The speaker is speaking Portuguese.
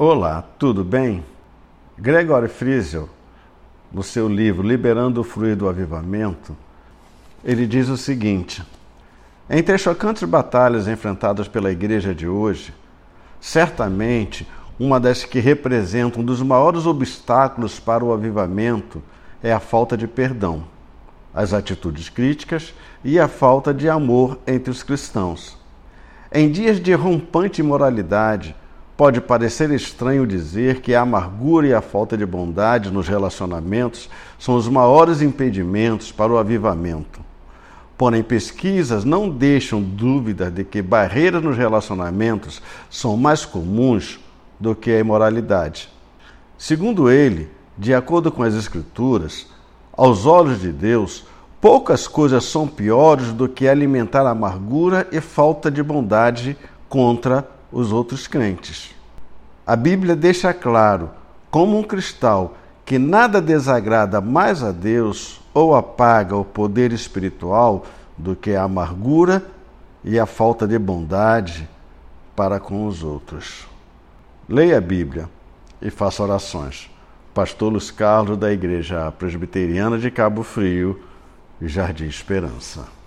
Olá, tudo bem? Gregory Friesel, no seu livro Liberando o Fluir do Avivamento, ele diz o seguinte: Entre as chocantes batalhas enfrentadas pela igreja de hoje, certamente uma das que representa um dos maiores obstáculos para o avivamento é a falta de perdão, as atitudes críticas e a falta de amor entre os cristãos. Em dias de rompante imoralidade, Pode parecer estranho dizer que a amargura e a falta de bondade nos relacionamentos são os maiores impedimentos para o avivamento. Porém, pesquisas não deixam dúvida de que barreiras nos relacionamentos são mais comuns do que a imoralidade. Segundo ele, de acordo com as Escrituras, aos olhos de Deus, poucas coisas são piores do que alimentar amargura e falta de bondade contra os outros crentes. A Bíblia deixa claro, como um cristal, que nada desagrada mais a Deus ou apaga o poder espiritual do que a amargura e a falta de bondade para com os outros. Leia a Bíblia e faça orações. Pastor Luiz Carlos, da Igreja Presbiteriana de Cabo Frio, Jardim Esperança.